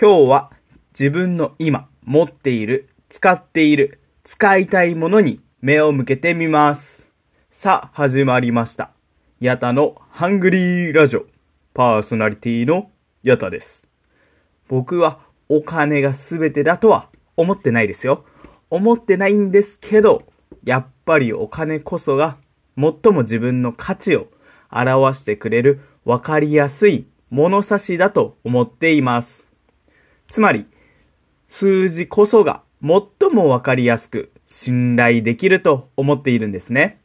今日は自分の今持っている、使っている、使いたいものに目を向けてみます。さあ、始まりました。ヤタのハングリーラジオ。パーソナリティのヤタです。僕はお金が全てだとは思ってないですよ。思ってないんですけど、やっぱりお金こそが最も自分の価値を表してくれるわかりやすい物差しだと思っています。つまり、数字こそが最もわかりやすく信頼できると思っているんですね。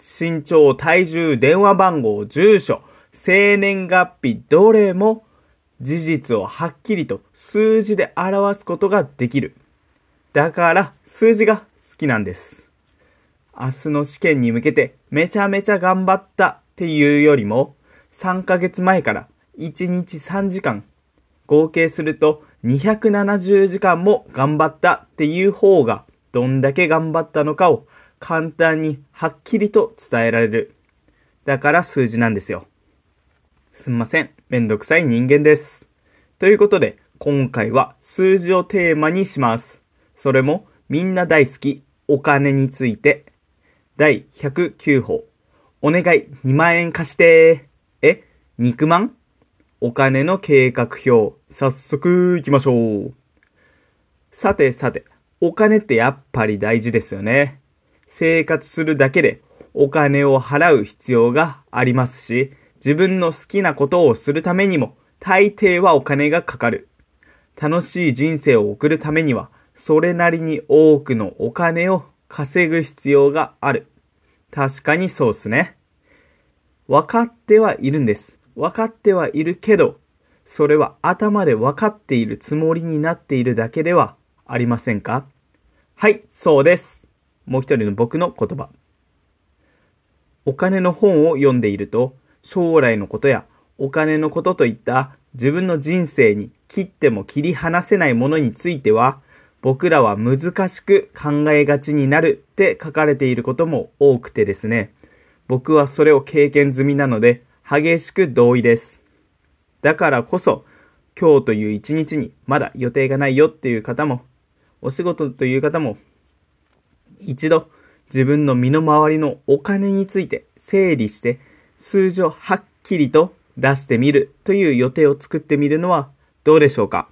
身長、体重、電話番号、住所、生年月日、どれも事実をはっきりと数字で表すことができる。だから数字が好きなんです。明日の試験に向けてめちゃめちゃ頑張ったっていうよりも、3ヶ月前から1日3時間、合計すると270時間も頑張ったっていう方がどんだけ頑張ったのかを簡単にはっきりと伝えられる。だから数字なんですよ。すんません。めんどくさい人間です。ということで、今回は数字をテーマにします。それもみんな大好きお金について第109法。お願い2万円貸してえ？肉まん？お金の計画表。早速行きましょう。さてさて、お金ってやっぱり大事ですよね。生活するだけでお金を払う必要がありますし、自分の好きなことをするためにも大抵はお金がかかる。楽しい人生を送るためには、それなりに多くのお金を稼ぐ必要がある。確かにそうっすね。分かってはいるんです。分かってはいるけど、それは頭で分かっているつもりになっているだけではありませんか？はい、そうです。もう一人の僕の言葉。お金の本を読んでいると、将来のことやお金のことといった自分の人生に切っても切り離せないものについては、僕らは難しく考えがちになるって書かれていることも多くてですね、僕はそれを経験済みなので、激しく同意です。だからこそ、今日という一日にまだ予定がないよっていう方も、お仕事という方も、一度自分の身の回りのお金について整理して、数字をはっきりと出してみるという予定を作ってみるのはどうでしょうか？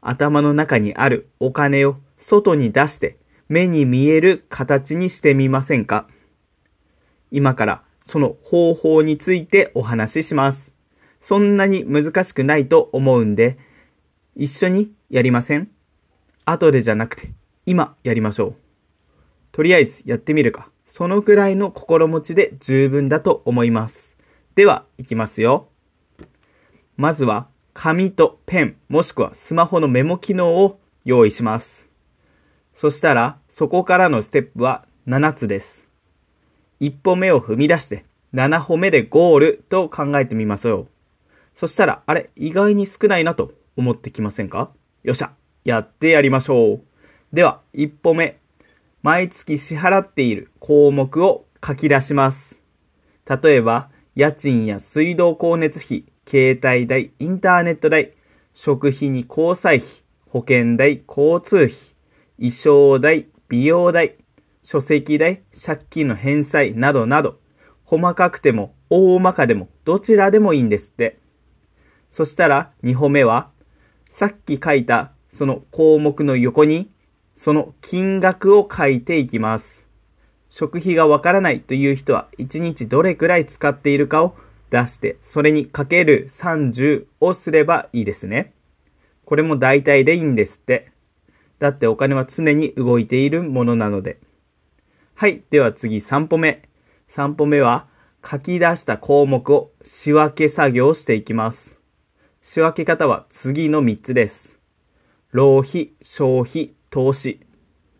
頭の中にあるお金を外に出して目に見える形にしてみませんか？今からその方法についてお話しします。そんなに難しくないと思うんで、一緒にやりません？後でじゃなくて、今やりましょう。とりあえずやってみるか。そのくらいの心持ちで十分だと思います。では、いきますよ。まずは、紙とペン、もしくはスマホのメモ機能を用意します。そしたら、そこからのステップは7つです。一歩目を踏み出して、7歩目でゴールと考えてみましょう。そしたら、あれ、意外に少ないなと思ってきませんか？よっしゃ、やってやりましょう。では、一歩目。毎月支払っている項目を書き出します。例えば、家賃や水道光熱費、携帯代、インターネット代、食費に交際費、保険代、交通費、衣装代、美容代、書籍代、借金の返済などなど、細かくても大まかでもどちらでもいいんですって。そしたら2歩目は、さっき書いたその項目の横に、その金額を書いていきます。食費がわからないという人は1日どれくらい使っているかを出して、それにかける30をすればいいですね。これも大体でいいんですって。だってお金は常に動いているものなので。はい。では次3歩目。3歩目は書き出した項目を仕分け作業していきます。仕分け方は次の3つです。浪費、消費、投資。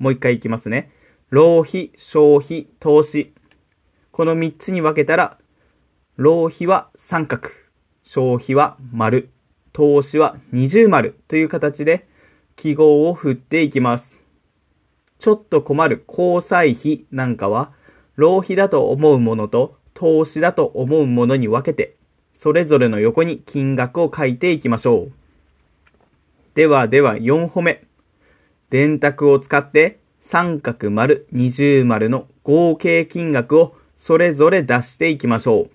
もう一回いきますね。浪費、消費、投資。この3つに分けたら、浪費は三角、消費は丸、投資は二重丸という形で記号を振っていきます。ちょっと困る交際費なんかは、浪費だと思うものと投資だと思うものに分けて、それぞれの横に金額を書いていきましょう。ではでは4歩目。電卓を使って三角丸二重丸の合計金額をそれぞれ出していきましょう。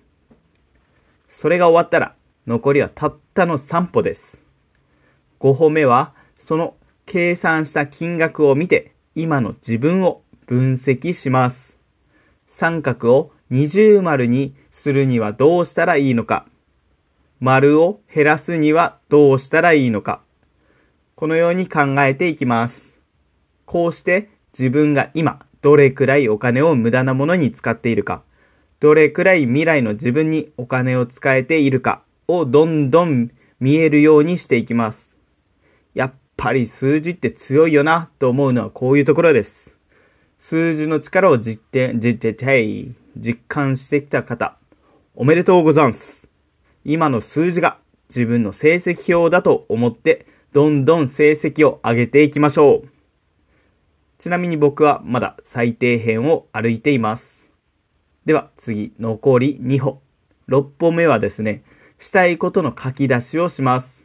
それが終わったら残りはたったの3歩です。5歩目はその計算した金額を見て今の自分を分析します。三角を二重丸にするにはどうしたらいいのか。丸を減らすにはどうしたらいいのか。このように考えていきます。こうして自分が今どれくらいお金を無駄なものに使っているか、どれくらい未来の自分にお金を使えているかをどんどん見えるようにしていきます。やっぱり数字って強いよなと思うのはこういうところです。数字の力を実践、実践、実感してきた方、おめでとうござんす。今の数字が自分の成績表だと思って、どんどん成績を上げていきましょう。ちなみに僕はまだ最低辺を歩いています。では次、残り2歩。6歩目はですね、したいことの書き出しをします。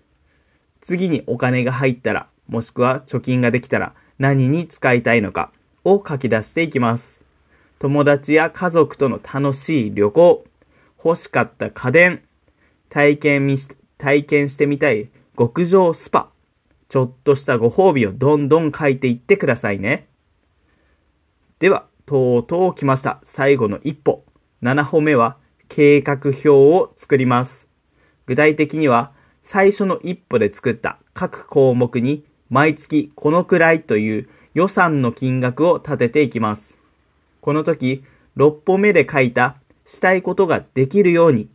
次にお金が入ったら、もしくは貯金ができたら何に使いたいのかを書き出していきます。友達や家族との楽しい旅行、欲しかった家電、体験し体験してみたい極上スパ、ちょっとしたご褒美をどんどん書いていってくださいね。では、とうとう来ました。最後の一歩。7歩目は計画表を作ります。具体的には最初の一歩で作った各項目に毎月このくらいという予算の金額を立てていきます。この時、6歩目で書いたしたいことができるように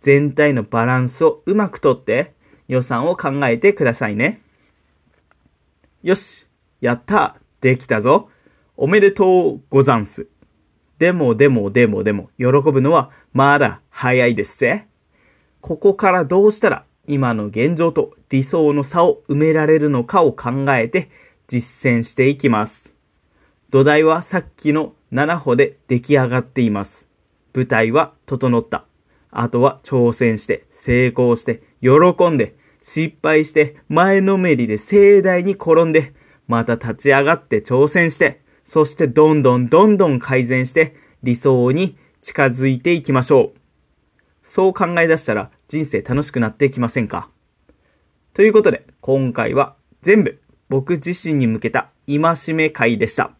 全体のバランスをうまくとって予算を考えてくださいね。よし、やったできたぞおめでとうござんす。でもでもでもでも、喜ぶのはまだ早いですぜ。ここからどうしたら今の現状と理想の差を埋められるのかを考えて実践していきます。土台はさっきの7歩で出来上がっています。舞台は整った。あとは挑戦して、成功して、喜んで、失敗して、前のめりで盛大に転んで、また立ち上がって挑戦して、そしてどんどんどんどん改善して理想に近づいていきましょう。そう考え出したら人生楽しくなっていきませんか？ということで、今回は全部僕自身に向けた戒め会でした。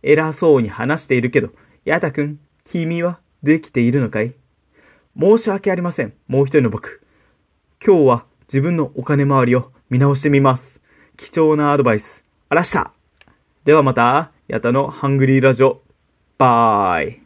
偉そうに話しているけど、やたくん、君はできているのかい？申し訳ありません。もう一人の僕。今日は自分のお金回りを見直してみます。貴重なアドバイス、あらした。ではまた、やたのハングリーラジオ。バイ。